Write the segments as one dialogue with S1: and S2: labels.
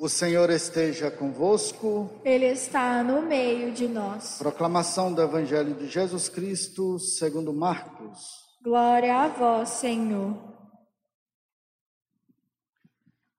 S1: O Senhor esteja convosco.
S2: Ele está no meio de nós.
S1: Proclamação do Evangelho de Jesus Cristo, segundo Marcos.
S2: Glória a vós, Senhor.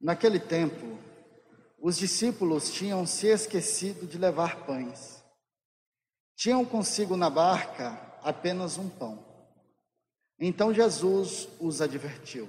S1: Naquele tempo, os discípulos tinham se esquecido de levar pães. Tinham consigo na barca apenas um pão. Então Jesus os advertiu: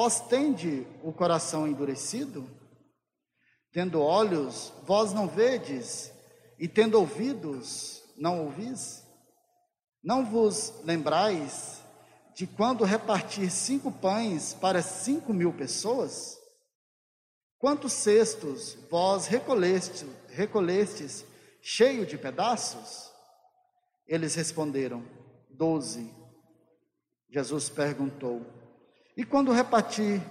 S1: Vós tende o coração endurecido? Tendo olhos, vós não vedes, e tendo ouvidos, não ouvis? Não vos lembrais de quando repartir cinco pães para cinco mil pessoas? Quantos cestos vós recolhestes, recolhestes cheio de pedaços? Eles responderam: Doze. Jesus perguntou: E quando repartir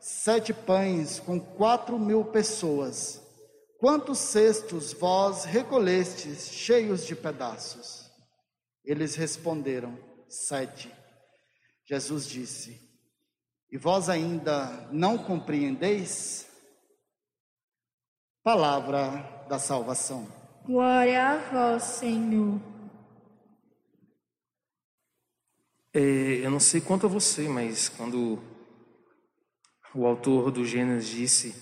S1: sete pães com quatro mil pessoas, quantos cestos vós recolhestes cheios de pedaços? Eles responderam: Sete. Jesus disse: E vós ainda não compreendeis? Palavra da salvação.
S2: Glória a vós, Senhor.
S3: É, eu não sei quanto a você, mas quando o autor do Gênesis disse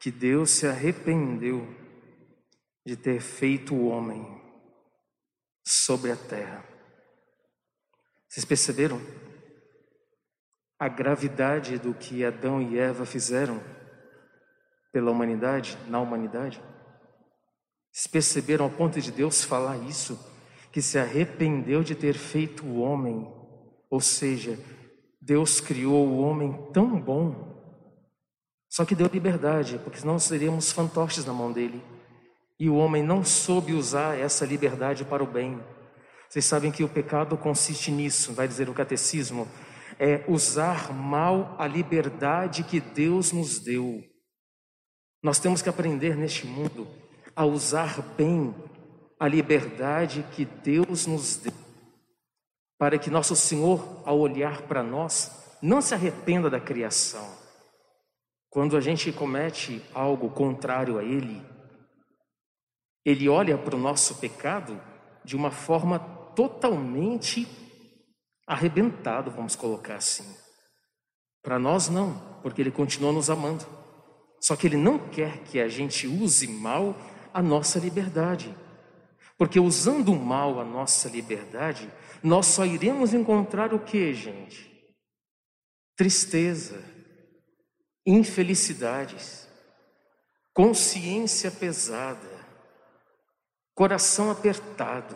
S3: que Deus se arrependeu de ter feito o homem sobre a terra. Vocês perceberam a gravidade do que Adão e Eva fizeram pela humanidade, na humanidade? Vocês perceberam ao ponto de Deus falar isso? Que se arrependeu de ter feito o homem, ou seja, Deus criou o homem tão bom, só que deu liberdade, porque senão seríamos fantoches na mão dele. E o homem não soube usar essa liberdade para o bem. Vocês sabem que o pecado consiste nisso, vai dizer o catecismo, é usar mal a liberdade que Deus nos deu. Nós temos que aprender neste mundo a usar bem a liberdade que Deus nos deu, para que nosso Senhor, ao olhar para nós, não se arrependa da criação. Quando a gente comete algo contrário a Ele, Ele olha para o nosso pecado de uma forma totalmente arrebentado, vamos colocar assim. Para nós não, porque Ele continua nos amando. Só que Ele não quer que a gente use mal a nossa liberdade. Porque usando mal a nossa liberdade, nós só iremos encontrar o que, gente? Tristeza, infelicidades, consciência pesada, coração apertado,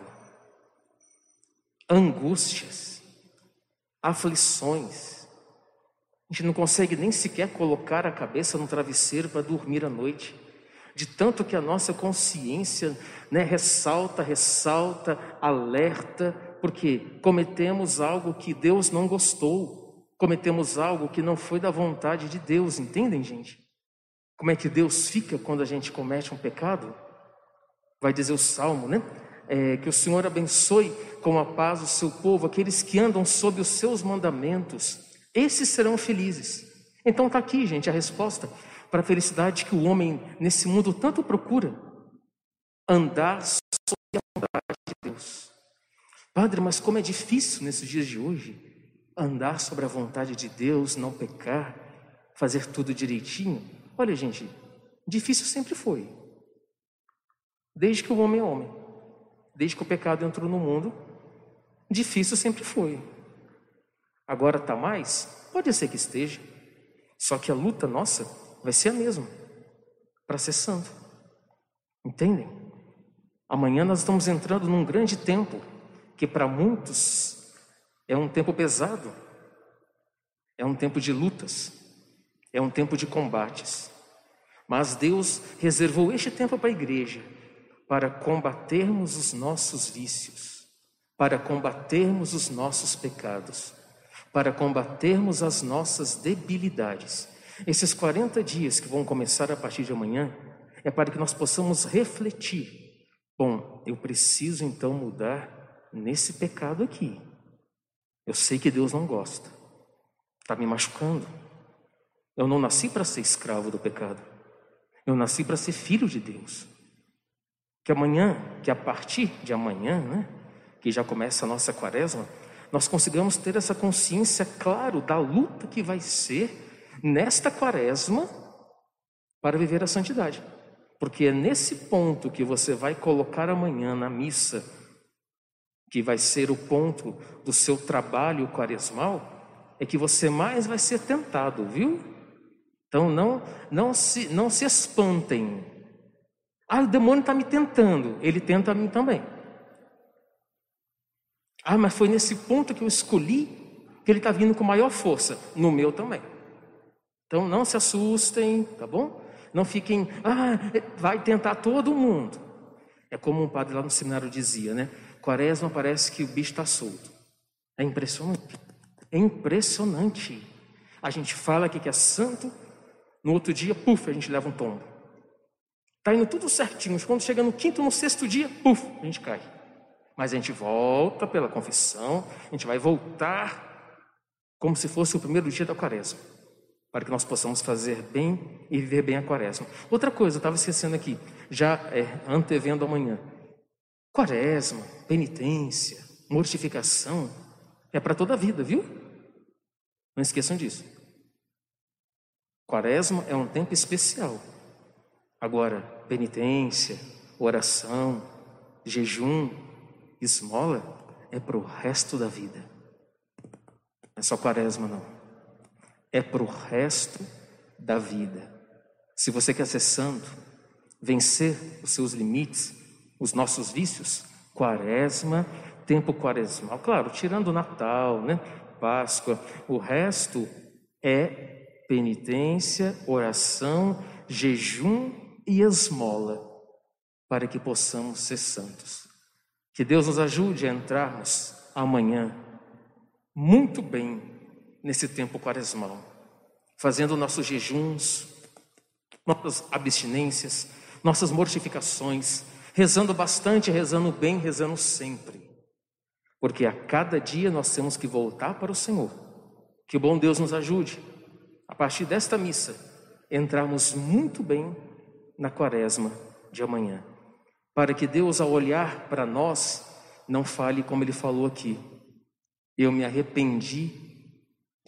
S3: angústias, aflições. A gente não consegue nem sequer colocar a cabeça no travesseiro para dormir à noite de tanto que a nossa consciência né, ressalta, ressalta, alerta, porque cometemos algo que Deus não gostou, cometemos algo que não foi da vontade de Deus, entendem, gente? Como é que Deus fica quando a gente comete um pecado? Vai dizer o salmo, né? É, que o Senhor abençoe com a paz o seu povo, aqueles que andam sob os seus mandamentos, esses serão felizes. Então está aqui, gente, a resposta para a felicidade que o homem nesse mundo tanto procura. Andar sob a vontade de Deus. Padre, mas como é difícil nesses dias de hoje andar sobre a vontade de Deus, não pecar, fazer tudo direitinho. Olha, gente, difícil sempre foi. Desde que o homem é homem, desde que o pecado entrou no mundo, difícil sempre foi. Agora está mais? Pode ser que esteja. Só que a luta nossa vai ser a mesma para ser santo. Entendem? Amanhã nós estamos entrando num grande tempo que para muitos é um tempo pesado, é um tempo de lutas, é um tempo de combates. Mas Deus reservou este tempo para a igreja para combatermos os nossos vícios, para combatermos os nossos pecados, para combatermos as nossas debilidades. Esses 40 dias que vão começar a partir de amanhã é para que nós possamos refletir. Bom, eu preciso então mudar nesse pecado aqui. Eu sei que Deus não gosta, está me machucando. Eu não nasci para ser escravo do pecado, eu nasci para ser filho de Deus. Que amanhã, que a partir de amanhã, né, que já começa a nossa quaresma, nós consigamos ter essa consciência, claro, da luta que vai ser nesta quaresma para viver a santidade. Porque é nesse ponto que você vai colocar amanhã na missa, que vai ser o ponto do seu trabalho quaresmal, é que você mais vai ser tentado, viu? Então não, não, se, não se espantem ah, o demônio está me tentando. Ele tenta a mim também. Ah, mas foi nesse ponto que eu escolhi que ele está vindo com maior força. No meu também. Então não se assustem, tá bom? Não fiquem, ah, vai tentar todo mundo. É como um padre lá no seminário dizia, né? Quaresma parece que o bicho está solto. É impressionante. É impressionante. A gente fala aqui que é santo, no outro dia, puf, a gente leva um tombo. Está indo tudo certinho. Quando chega no quinto, no sexto dia, puf, a gente cai. Mas a gente volta pela confissão, a gente vai voltar como se fosse o primeiro dia da quaresma, para que nós possamos fazer bem e viver bem a quaresma. Outra coisa, eu estava esquecendo aqui, já é, antevendo amanhã. Quaresma, penitência, mortificação, é para toda a vida, viu? Não esqueçam disso. Quaresma é um tempo especial Agora, penitência, oração, jejum, esmola é para o resto da vida. Não é só quaresma, não. É para o resto da vida. Se você quer ser santo, vencer os seus limites, os nossos vícios, quaresma, tempo quaresmal. Claro, tirando o Natal, né? Páscoa, o resto é penitência, oração, jejum e esmola para que possamos ser santos. Que Deus nos ajude a entrarmos amanhã muito bem nesse tempo quaresmal, fazendo nossos jejuns, nossas abstinências, nossas mortificações, rezando bastante, rezando bem, rezando sempre. Porque a cada dia nós temos que voltar para o Senhor. Que o bom Deus nos ajude, a partir desta missa, entrarmos muito bem na quaresma de amanhã, para que Deus, ao olhar para nós, não fale como ele falou aqui: eu me arrependi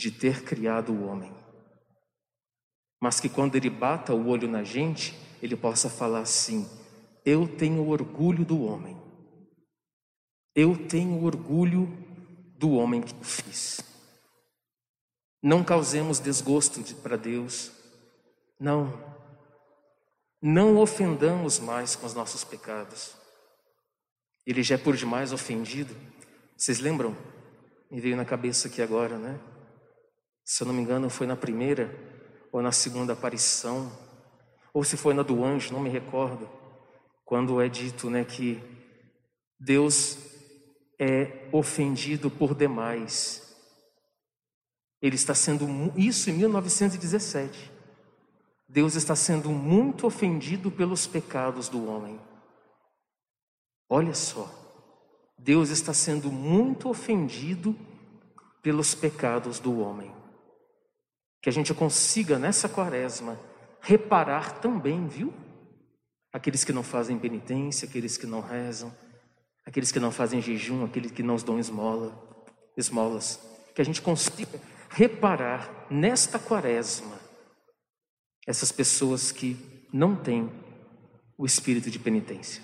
S3: de ter criado o homem. Mas que quando ele bata o olho na gente, ele possa falar assim: eu tenho orgulho do homem. Eu tenho orgulho do homem que fiz. Não causemos desgosto para Deus. Não, não ofendamos mais com os nossos pecados. Ele já é por demais ofendido. Vocês lembram? Me veio na cabeça aqui agora, né? Se eu não me engano, foi na primeira ou na segunda aparição, ou se foi na do anjo, não me recordo, quando é dito, né, que Deus é ofendido por demais. Ele está sendo isso em 1917. Deus está sendo muito ofendido pelos pecados do homem. Olha só, Deus está sendo muito ofendido pelos pecados do homem. Que a gente consiga nessa quaresma reparar também, viu? Aqueles que não fazem penitência, aqueles que não rezam, aqueles que não fazem jejum, aqueles que não dão esmola, esmolas. Que a gente consiga reparar nesta quaresma essas pessoas que não têm o espírito de penitência.